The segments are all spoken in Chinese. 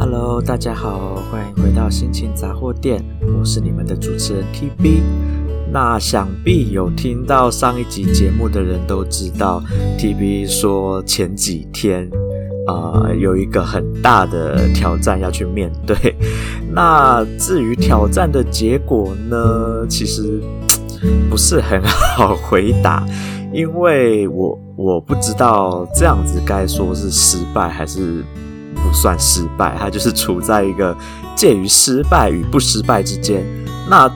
Hello，大家好，欢迎回到心情杂货店，我是你们的主持人 TB。那想必有听到上一集节目的人都知道，TB 说前几天啊、有一个很大的挑战要去面对。那至于挑战的结果呢，其实不是很好回答，因为我我不知道这样子该说是失败还是。不算失败，它就是处在一个介于失败与不失败之间。那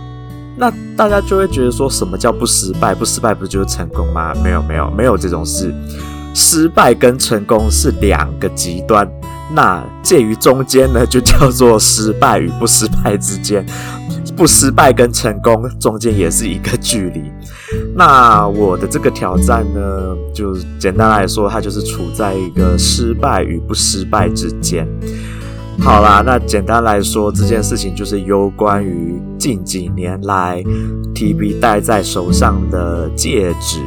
那大家就会觉得说，什么叫不失败？不失败不就是成功吗？没有没有没有这种事，失败跟成功是两个极端。那介于中间呢，就叫做失败与不失败之间。不失败跟成功中间也是一个距离。那我的这个挑战呢，就简单来说，它就是处在一个失败与不失败之间。好啦，那简单来说，这件事情就是有关于近几年来 TB 戴在手上的戒指，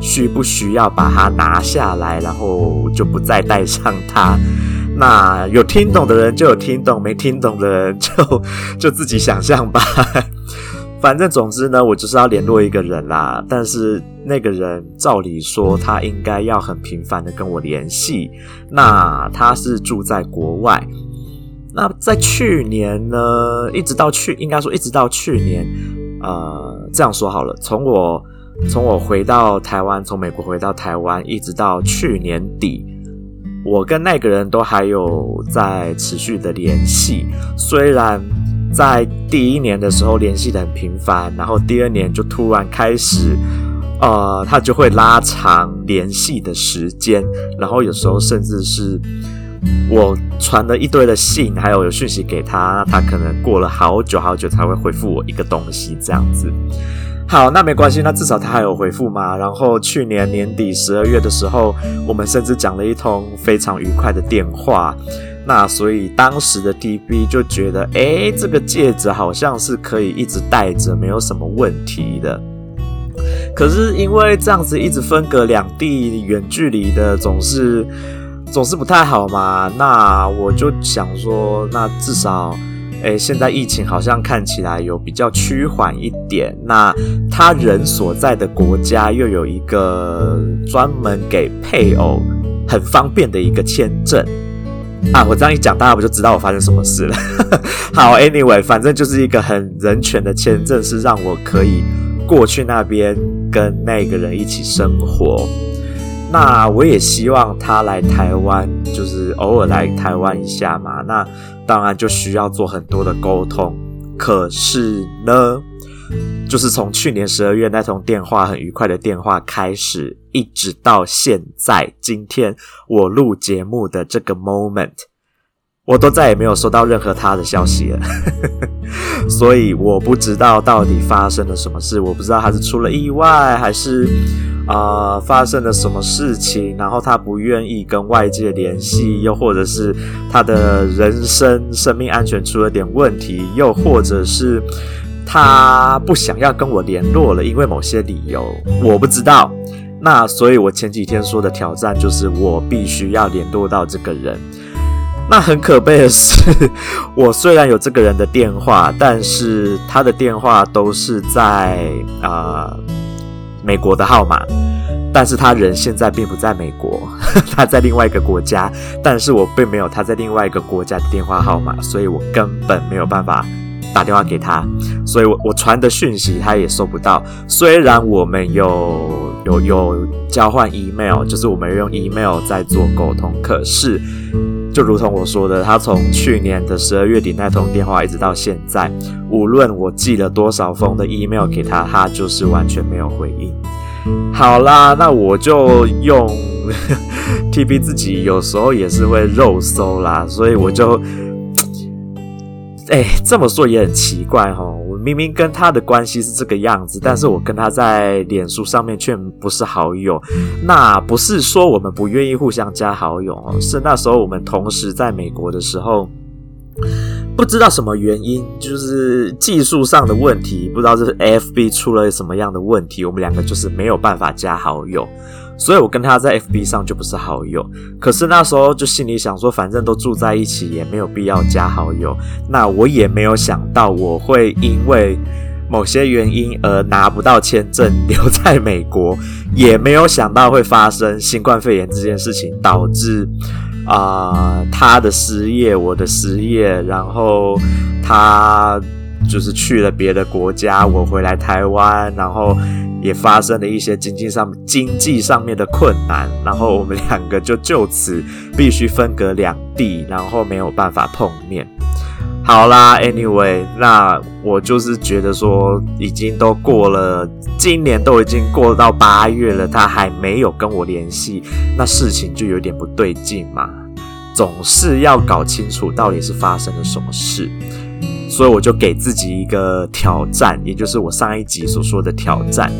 需不需要把它拿下来，然后就不再戴上它。那有听懂的人就有听懂，没听懂的人就 就自己想象吧。反正总之呢，我就是要联络一个人啦。但是那个人照理说他应该要很频繁的跟我联系。那他是住在国外。那在去年呢，一直到去，应该说一直到去年，呃，这样说好了，从我从我回到台湾，从美国回到台湾，一直到去年底。我跟那个人都还有在持续的联系，虽然在第一年的时候联系得很频繁，然后第二年就突然开始，呃，他就会拉长联系的时间，然后有时候甚至是我传了一堆的信，还有有讯息给他，他可能过了好久好久才会回复我一个东西，这样子。好，那没关系，那至少他还有回复嘛。然后去年年底十二月的时候，我们甚至讲了一通非常愉快的电话。那所以当时的 TB 就觉得，诶，这个戒指好像是可以一直戴着，没有什么问题的。可是因为这样子一直分隔两地，远距离的总是总是不太好嘛。那我就想说，那至少。诶，现在疫情好像看起来有比较趋缓一点。那他人所在的国家又有一个专门给配偶很方便的一个签证啊！我这样一讲，大家不就知道我发生什么事了？好，Anyway，反正就是一个很人权的签证，是让我可以过去那边跟那个人一起生活。那我也希望他来台湾，就是偶尔来台湾一下嘛。那当然就需要做很多的沟通。可是呢，就是从去年十二月那通电话很愉快的电话开始，一直到现在今天我录节目的这个 moment，我都再也没有收到任何他的消息了。所以我不知道到底发生了什么事，我不知道他是出了意外还是。啊、发生了什么事情？然后他不愿意跟外界联系，又或者是他的人生生命安全出了点问题，又或者是他不想要跟我联络了，因为某些理由，我不知道。那所以，我前几天说的挑战就是，我必须要联络到这个人。那很可悲的是，我虽然有这个人的电话，但是他的电话都是在啊。呃美国的号码，但是他人现在并不在美国，他在另外一个国家，但是我并没有他在另外一个国家的电话号码，所以我根本没有办法打电话给他，所以我我传的讯息他也收不到。虽然我们有有有交换 email，就是我们用 email 在做沟通，可是就如同我说的，他从去年的十二月底那通电话一直到现在。无论我寄了多少封的 email 给他，他就是完全没有回应。好啦，那我就用 TB 自己有时候也是会肉搜啦，所以我就，哎，这么说也很奇怪齁。我明明跟他的关系是这个样子，但是我跟他在脸书上面却不是好友。那不是说我们不愿意互相加好友哦，是那时候我们同时在美国的时候。不知道什么原因，就是技术上的问题，不知道这是 FB 出了什么样的问题，我们两个就是没有办法加好友，所以我跟他在 FB 上就不是好友。可是那时候就心里想说，反正都住在一起，也没有必要加好友。那我也没有想到我会因为某些原因而拿不到签证留在美国，也没有想到会发生新冠肺炎这件事情，导致。啊、他的失业，我的失业，然后他就是去了别的国家，我回来台湾，然后也发生了一些经济上经济上面的困难，然后我们两个就就此必须分隔两地，然后没有办法碰面。好啦，Anyway，那我就是觉得说，已经都过了，今年都已经过到八月了，他还没有跟我联系，那事情就有点不对劲嘛。总是要搞清楚到底是发生了什么事，所以我就给自己一个挑战，也就是我上一集所说的挑战，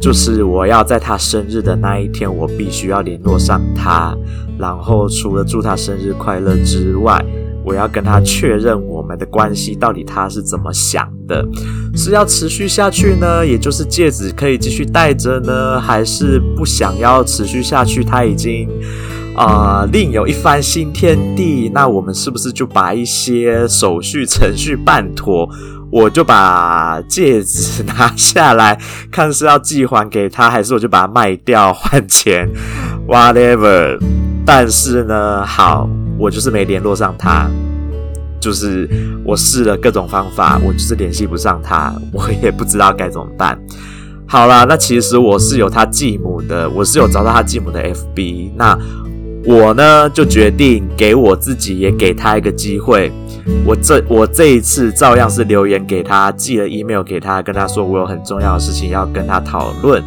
就是我要在他生日的那一天，我必须要联络上他，然后除了祝他生日快乐之外，我要跟他确认我们的关系到底他是怎么想的，是要持续下去呢？也就是戒指可以继续戴着呢，还是不想要持续下去？他已经啊、另有一番新天地，那我们是不是就把一些手续程序办妥？我就把戒指拿下来，看是要寄还给他，还是我就把它卖掉换钱？Whatever。但是呢，好。我就是没联络上他，就是我试了各种方法，我就是联系不上他，我也不知道该怎么办。好啦，那其实我是有他继母的，我是有找到他继母的 FB。那我呢，就决定给我自己也给他一个机会。我这我这一次照样是留言给他，寄了 email 给他，跟他说我有很重要的事情要跟他讨论。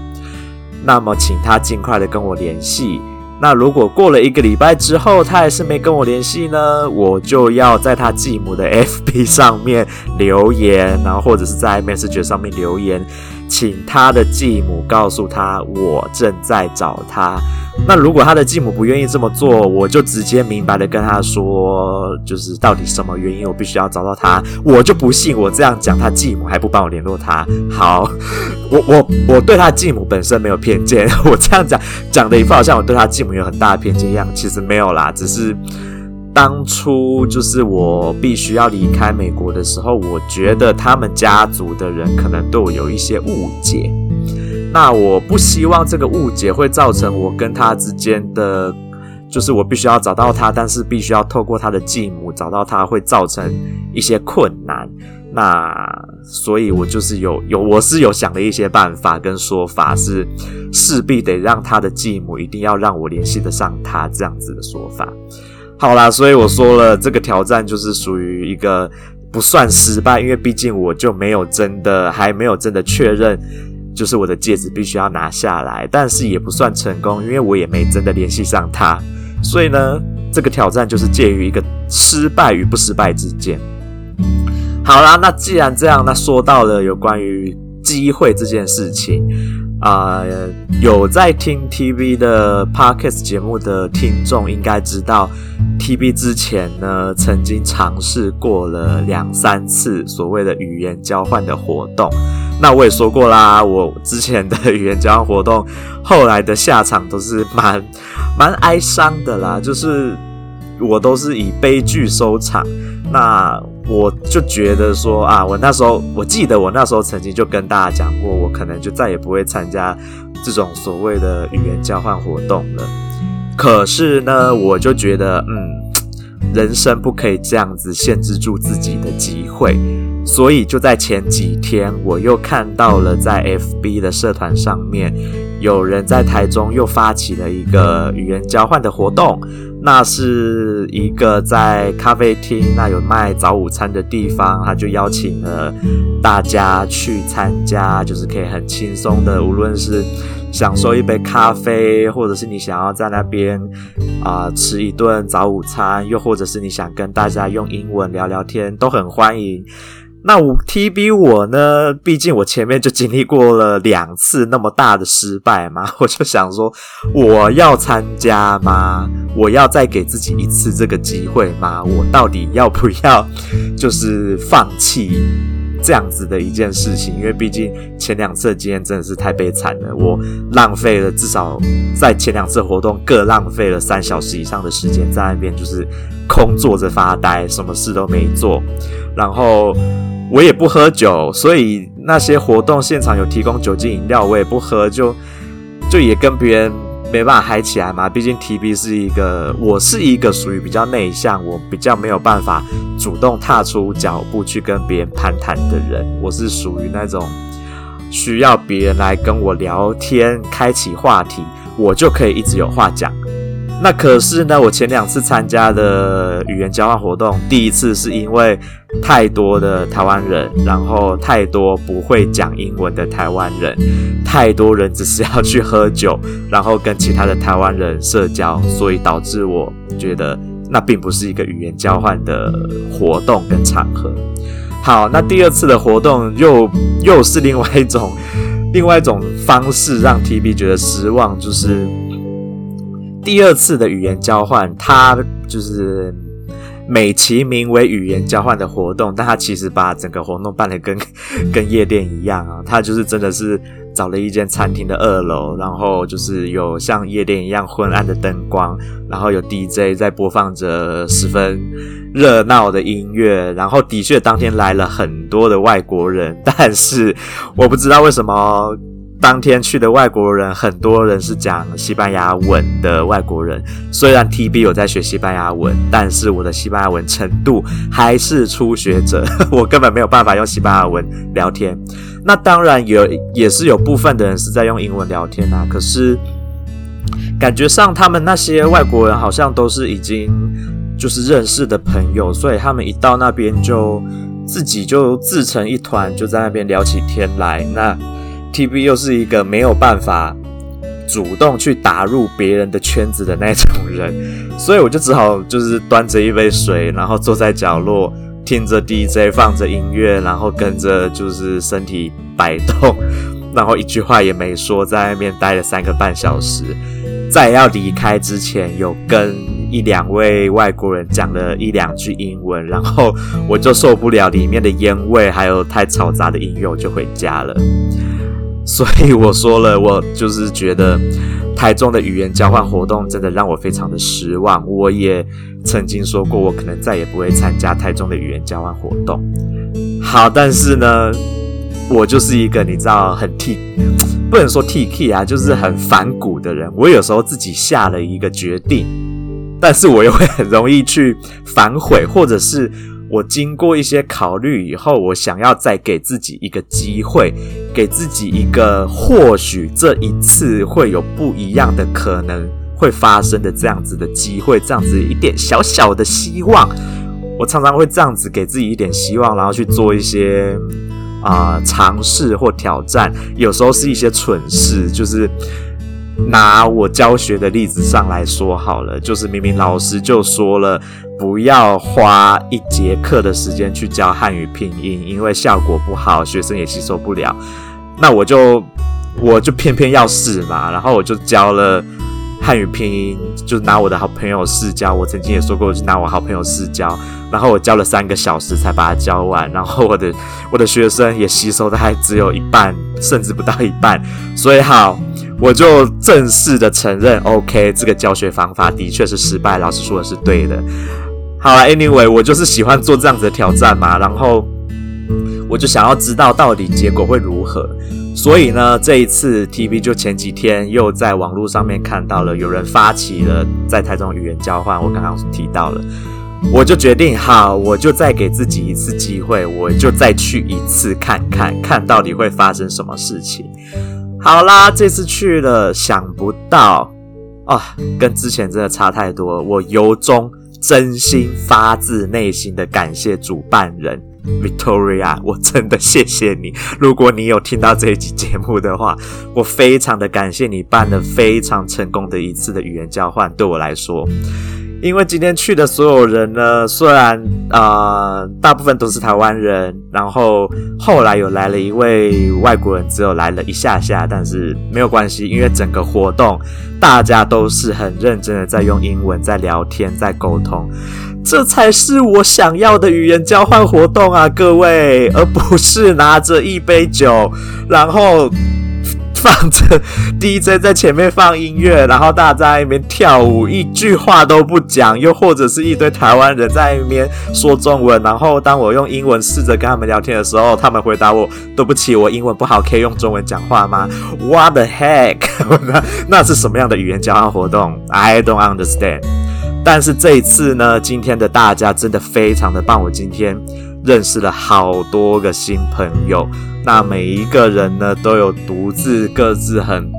那么，请他尽快的跟我联系。那如果过了一个礼拜之后，他还是没跟我联系呢，我就要在他继母的 FB 上面留言，然后或者是在 Messenger 上面留言，请他的继母告诉他我正在找他。那如果他的继母不愿意这么做，我就直接明白的跟他说，就是到底什么原因，我必须要找到他。我就不信我这样讲，他继母还不帮我联络他。好，我我我对他继母本身没有偏见，我这样讲讲的一副好像我对他继母有很大的偏见一样，其实没有啦，只是当初就是我必须要离开美国的时候，我觉得他们家族的人可能对我有一些误解。那我不希望这个误解会造成我跟他之间的，就是我必须要找到他，但是必须要透过他的继母找到他，会造成一些困难。那所以，我就是有有，我是有想了一些办法跟说法，是势必得让他的继母一定要让我联系得上他这样子的说法。好啦，所以我说了，这个挑战就是属于一个不算失败，因为毕竟我就没有真的还没有真的确认。就是我的戒指必须要拿下来，但是也不算成功，因为我也没真的联系上他，所以呢，这个挑战就是介于一个失败与不失败之间。好啦，那既然这样，那说到了有关于机会这件事情啊，有在听 TV 的 Podcast 节目的听众应该知道，TV 之前呢曾经尝试过了两三次所谓的语言交换的活动。那我也说过啦，我之前的语言交换活动，后来的下场都是蛮蛮哀伤的啦，就是我都是以悲剧收场。那我就觉得说啊，我那时候我记得我那时候曾经就跟大家讲过，我可能就再也不会参加这种所谓的语言交换活动了。可是呢，我就觉得嗯。人生不可以这样子限制住自己的机会，所以就在前几天，我又看到了在 FB 的社团上面，有人在台中又发起了一个语言交换的活动。那是一个在咖啡厅，那有卖早午餐的地方，他就邀请了大家去参加，就是可以很轻松的，无论是享受一杯咖啡，或者是你想要在那边啊、吃一顿早午餐，又或者是你想跟大家用英文聊聊天，都很欢迎。那我 TB 我呢，毕竟我前面就经历过了两次那么大的失败嘛，我就想说，我要参加吗？我要再给自己一次这个机会吗？我到底要不要就是放弃？这样子的一件事情，因为毕竟前两次的经验真的是太悲惨了，我浪费了至少在前两次活动各浪费了三小时以上的时间在那边，就是空坐着发呆，什么事都没做，然后我也不喝酒，所以那些活动现场有提供酒精饮料，我也不喝，就就也跟别人。没办法嗨起来嘛，毕竟 TB 是一个，我是一个属于比较内向，我比较没有办法主动踏出脚步去跟别人攀谈的人，我是属于那种需要别人来跟我聊天，开启话题，我就可以一直有话讲。那可是呢，我前两次参加的语言交换活动，第一次是因为太多的台湾人，然后太多不会讲英文的台湾人，太多人只是要去喝酒，然后跟其他的台湾人社交，所以导致我觉得那并不是一个语言交换的活动跟场合。好，那第二次的活动又又是另外一种另外一种方式，让 TB 觉得失望，就是。第二次的语言交换，它就是美其名为语言交换的活动，但它其实把整个活动办得跟 跟夜店一样啊，它就是真的是找了一间餐厅的二楼，然后就是有像夜店一样昏暗的灯光，然后有 DJ 在播放着十分热闹的音乐，然后的确当天来了很多的外国人，但是我不知道为什么。当天去的外国人，很多人是讲西班牙文的外国人。虽然 TB 有在学西班牙文，但是我的西班牙文程度还是初学者，我根本没有办法用西班牙文聊天。那当然有，也是有部分的人是在用英文聊天啊。可是感觉上，他们那些外国人好像都是已经就是认识的朋友，所以他们一到那边就自己就自成一团，就在那边聊起天来。那 TB 又是一个没有办法主动去打入别人的圈子的那种人，所以我就只好就是端着一杯水，然后坐在角落听着 DJ 放着音乐，然后跟着就是身体摆动，然后一句话也没说，在那边待了三个半小时。在要离开之前，有跟一两位外国人讲了一两句英文，然后我就受不了里面的烟味，还有太嘈杂的音乐，我就回家了。所以我说了，我就是觉得台中的语言交换活动真的让我非常的失望。我也曾经说过，我可能再也不会参加台中的语言交换活动。好，但是呢，我就是一个你知道很 T，不能说 T K 啊，就是很反骨的人。我有时候自己下了一个决定，但是我又会很容易去反悔，或者是。我经过一些考虑以后，我想要再给自己一个机会，给自己一个或许这一次会有不一样的可能会发生的这样子的机会，这样子一点小小的希望。我常常会这样子给自己一点希望，然后去做一些啊、尝试或挑战，有时候是一些蠢事，就是。拿我教学的例子上来说好了，就是明明老师就说了，不要花一节课的时间去教汉语拼音，因为效果不好，学生也吸收不了。那我就我就偏偏要试嘛，然后我就教了汉语拼音，就拿我的好朋友试教。我曾经也说过，就拿我好朋友试教，然后我教了三个小时才把它教完，然后我的我的学生也吸收的还只有一半，甚至不到一半，所以好。我就正式的承认，OK，这个教学方法的确是失败，老师说的是对的。好了，Anyway，我就是喜欢做这样子的挑战嘛，然后我就想要知道到底结果会如何。所以呢，这一次 TV 就前几天又在网络上面看到了有人发起了在台中语言交换，我刚刚提到了，我就决定好，我就再给自己一次机会，我就再去一次看看，看到底会发生什么事情。好啦，这次去了，想不到啊，跟之前真的差太多。我由衷、真心、发自内心的感谢主办人。Victoria，我真的谢谢你。如果你有听到这一集节目的话，我非常的感谢你办了非常成功的一次的语言交换，对我来说。因为今天去的所有人呢，虽然啊、呃，大部分都是台湾人，然后后来有来了一位外国人，只有来了一下下，但是没有关系，因为整个活动大家都是很认真的在用英文在聊天，在沟通。这才是我想要的语言交换活动啊，各位，而不是拿着一杯酒，然后。放着 DJ 在前面放音乐，然后大家在那边跳舞，一句话都不讲，又或者是一堆台湾人在那边说中文，然后当我用英文试着跟他们聊天的时候，他们回答我：“对不起，我英文不好，可以用中文讲话吗？”What the heck？那 那是什么样的语言交换活动？I don't understand。但是这一次呢，今天的大家真的非常的棒，我今天认识了好多个新朋友。那每一个人呢，都有独自各自很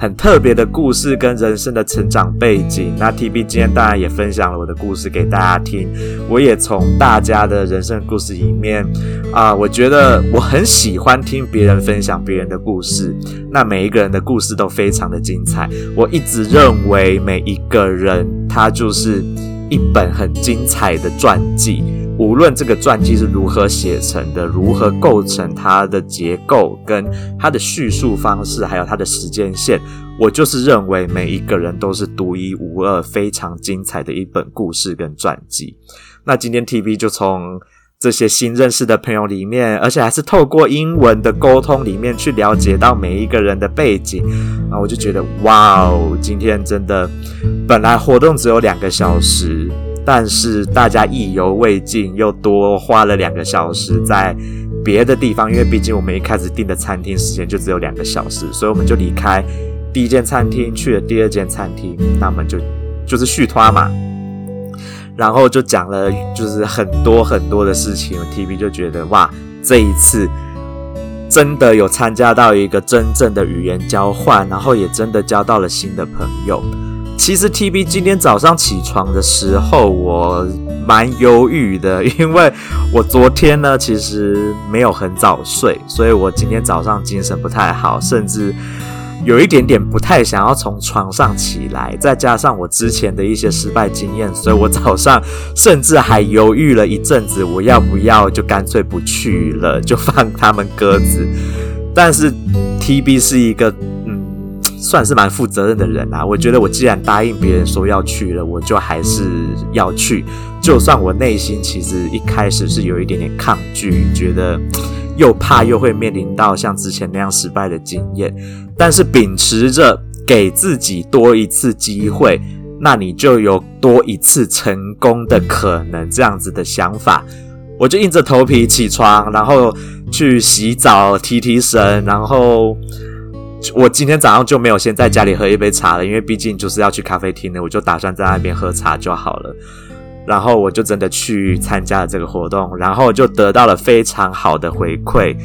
很特别的故事跟人生的成长背景。那 TB 今天当然也分享了我的故事给大家听，我也从大家的人生故事里面啊、我觉得我很喜欢听别人分享别人的故事。那每一个人的故事都非常的精彩。我一直认为每一个人他就是一本很精彩的传记。无论这个传记是如何写成的，如何构成它的结构，跟它的叙述方式，还有它的时间线，我就是认为每一个人都是独一无二、非常精彩的一本故事跟传记。那今天 TV 就从这些新认识的朋友里面，而且还是透过英文的沟通里面去了解到每一个人的背景，啊，我就觉得哇哦，今天真的，本来活动只有两个小时。但是大家意犹未尽，又多花了两个小时在别的地方，因为毕竟我们一开始订的餐厅时间就只有两个小时，所以我们就离开第一间餐厅去了第二间餐厅，那我们就就是续拖嘛，然后就讲了就是很多很多的事情，TB 就觉得哇，这一次真的有参加到一个真正的语言交换，然后也真的交到了新的朋友。其实 TB 今天早上起床的时候，我蛮犹豫的，因为我昨天呢其实没有很早睡，所以我今天早上精神不太好，甚至有一点点不太想要从床上起来。再加上我之前的一些失败经验，所以我早上甚至还犹豫了一阵子，我要不要就干脆不去了，就放他们鸽子。但是 TB 是一个。算是蛮负责任的人啊，我觉得我既然答应别人说要去了，我就还是要去。就算我内心其实一开始是有一点点抗拒，觉得 又怕又会面临到像之前那样失败的经验，但是秉持着给自己多一次机会，那你就有多一次成功的可能，这样子的想法，我就硬着头皮起床，然后去洗澡、提提神，然后。我今天早上就没有先在家里喝一杯茶了，因为毕竟就是要去咖啡厅的，我就打算在那边喝茶就好了。然后我就真的去参加了这个活动，然后就得到了非常好的回馈，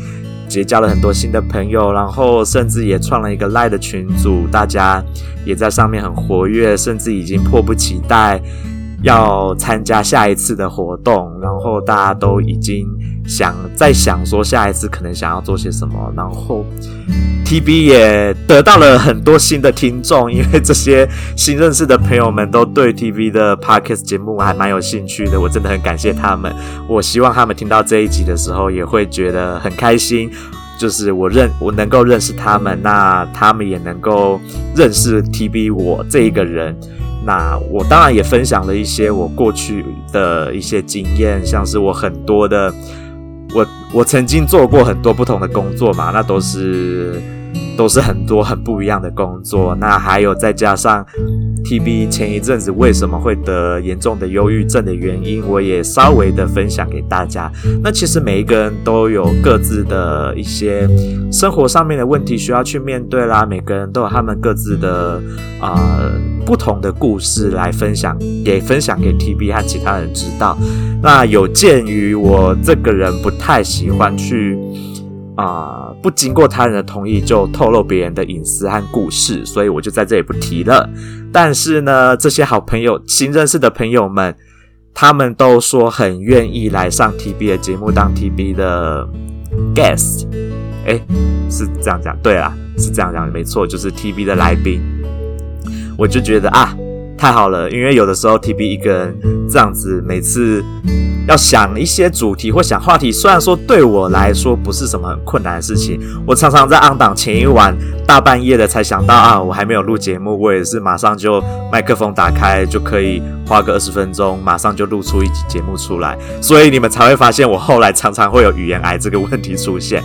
结交了很多新的朋友，然后甚至也创了一个 LINE 的群组，大家也在上面很活跃，甚至已经迫不及待要参加下一次的活动，然后大家都已经想在想说下一次可能想要做些什么，然后。TB 也得到了很多新的听众，因为这些新认识的朋友们都对 TB 的 Podcast 节目还蛮有兴趣的，我真的很感谢他们。我希望他们听到这一集的时候也会觉得很开心，就是我认我能够认识他们，那他们也能够认识 TB 我这一个人。那我当然也分享了一些我过去的一些经验，像是我很多的。我我曾经做过很多不同的工作嘛，那都是都是很多很不一样的工作。那还有再加上 TB 前一阵子为什么会得严重的忧郁症的原因，我也稍微的分享给大家。那其实每一个人都有各自的一些生活上面的问题需要去面对啦，每个人都有他们各自的啊。呃不同的故事来分享，也分享给 TB 和其他人知道。那有鉴于我这个人不太喜欢去啊、呃，不经过他人的同意就透露别人的隐私和故事，所以我就在这里不提了。但是呢，这些好朋友、新认识的朋友们，他们都说很愿意来上 TB 的节目当 TB 的 guest。诶，是这样讲，对啦，是这样讲，没错，就是 TB 的来宾。我就觉得啊，太好了，因为有的时候 TB 一个人这样子，每次要想一些主题或想话题，虽然说对我来说不是什么很困难的事情，我常常在 on 档前一晚大半夜的才想到啊，我还没有录节目，我也是马上就麦克风打开就可以花个二十分钟，马上就录出一集节目出来，所以你们才会发现我后来常常会有语言癌这个问题出现。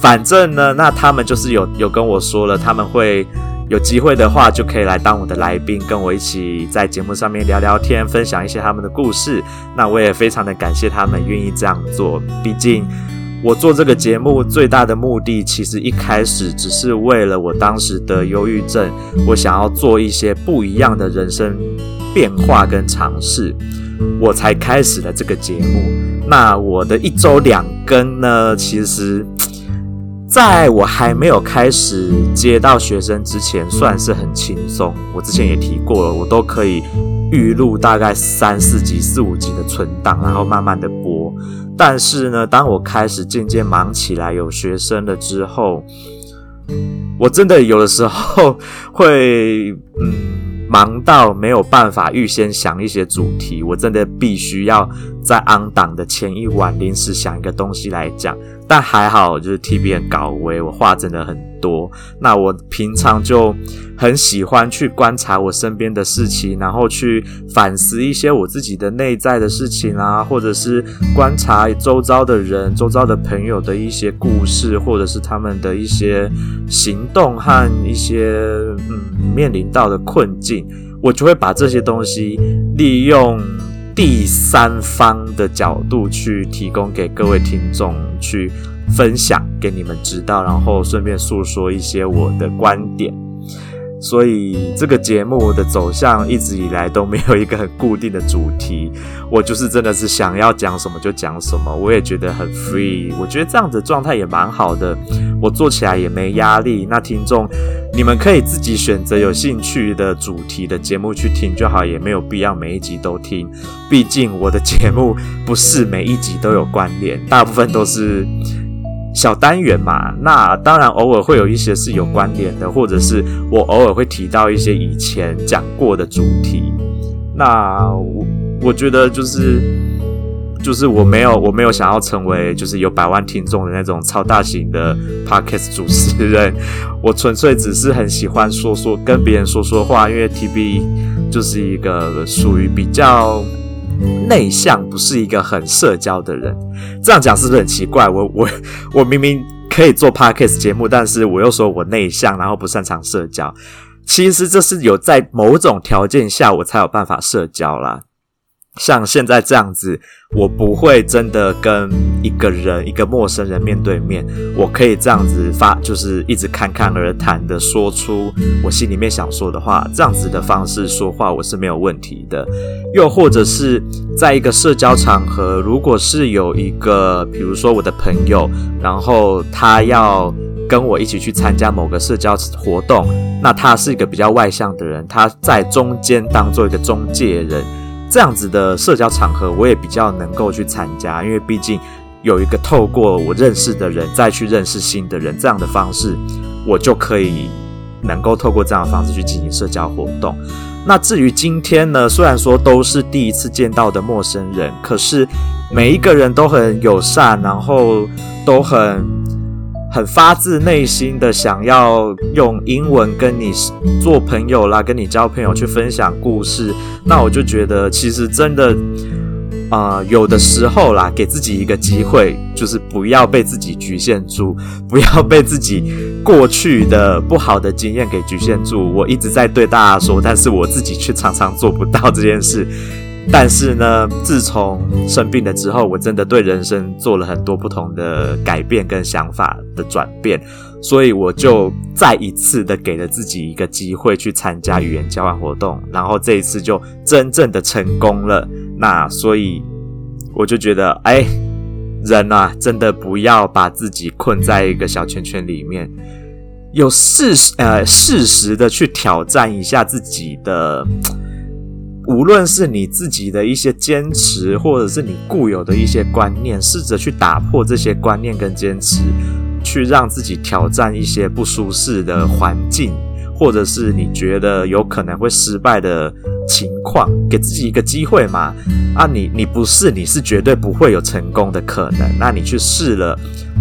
反正呢，那他们就是有有跟我说了，他们会。有机会的话，就可以来当我的来宾，跟我一起在节目上面聊聊天，分享一些他们的故事。那我也非常的感谢他们愿意这样做。毕竟我做这个节目最大的目的，其实一开始只是为了我当时的忧郁症，我想要做一些不一样的人生变化跟尝试，我才开始了这个节目。那我的一周两更呢，其实。在我还没有开始接到学生之前，算是很轻松。我之前也提过了，我都可以预录大概三四集、四五集的存档，然后慢慢的播。但是呢，当我开始渐渐忙起来，有学生了之后，我真的有的时候会，嗯。忙到没有办法预先想一些主题，我真的必须要在 on 档的前一晚临时想一个东西来讲。但还好，就是 TB 很高危，我话真的很多。那我平常就很喜欢去观察我身边的事情，然后去反思一些我自己的内在的事情啊，或者是观察周遭的人、周遭的朋友的一些故事，或者是他们的一些行动和一些嗯面临到的困境，我就会把这些东西利用。第三方的角度去提供给各位听众去分享给你们知道，然后顺便诉说一些我的观点。所以这个节目的走向一直以来都没有一个很固定的主题，我就是真的是想要讲什么就讲什么，我也觉得很 free，我觉得这样子状态也蛮好的，我做起来也没压力。那听众你们可以自己选择有兴趣的主题的节目去听就好，也没有必要每一集都听，毕竟我的节目不是每一集都有关联，大部分都是。小单元嘛，那当然偶尔会有一些是有关联的，或者是我偶尔会提到一些以前讲过的主题。那我我觉得就是就是我没有我没有想要成为就是有百万听众的那种超大型的 podcast 主持人，我纯粹只是很喜欢说说跟别人说说话，因为 TB 就是一个属于比较。内向不是一个很社交的人，这样讲是不是很奇怪？我我我明明可以做 podcast 节目，但是我又说我内向，然后不擅长社交。其实这是有在某种条件下，我才有办法社交啦。像现在这样子，我不会真的跟一个人、一个陌生人面对面，我可以这样子发，就是一直侃侃而谈的说出我心里面想说的话，这样子的方式说话我是没有问题的。又或者是在一个社交场合，如果是有一个，比如说我的朋友，然后他要跟我一起去参加某个社交活动，那他是一个比较外向的人，他在中间当做一个中介人。这样子的社交场合，我也比较能够去参加，因为毕竟有一个透过我认识的人再去认识新的人这样的方式，我就可以能够透过这样的方式去进行社交活动。那至于今天呢，虽然说都是第一次见到的陌生人，可是每一个人都很友善，然后都很。很发自内心的想要用英文跟你做朋友啦，跟你交朋友去分享故事，那我就觉得其实真的，啊、有的时候啦，给自己一个机会，就是不要被自己局限住，不要被自己过去的不好的经验给局限住。我一直在对大家说，但是我自己却常常做不到这件事。但是呢，自从生病了之后，我真的对人生做了很多不同的改变跟想法的转变，所以我就再一次的给了自己一个机会去参加语言交换活动，然后这一次就真正的成功了。那所以我就觉得，哎，人啊，真的不要把自己困在一个小圈圈里面，有适时呃适时的去挑战一下自己的。无论是你自己的一些坚持，或者是你固有的一些观念，试着去打破这些观念跟坚持，去让自己挑战一些不舒适的环境，或者是你觉得有可能会失败的情况，给自己一个机会嘛。啊你，你不试，你是绝对不会有成功的可能。那你去试了，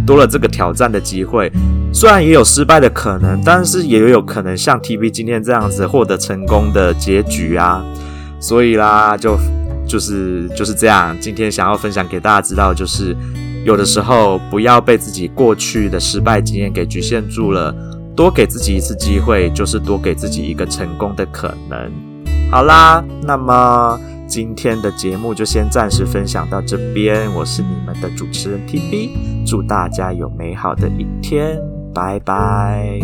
多了这个挑战的机会，虽然也有失败的可能，但是也有可能像 TB 今天这样子获得成功的结局啊。所以啦，就就是就是这样。今天想要分享给大家知道，就是有的时候不要被自己过去的失败经验给局限住了。多给自己一次机会，就是多给自己一个成功的可能。好啦，那么今天的节目就先暂时分享到这边。我是你们的主持人 TB，祝大家有美好的一天，拜拜。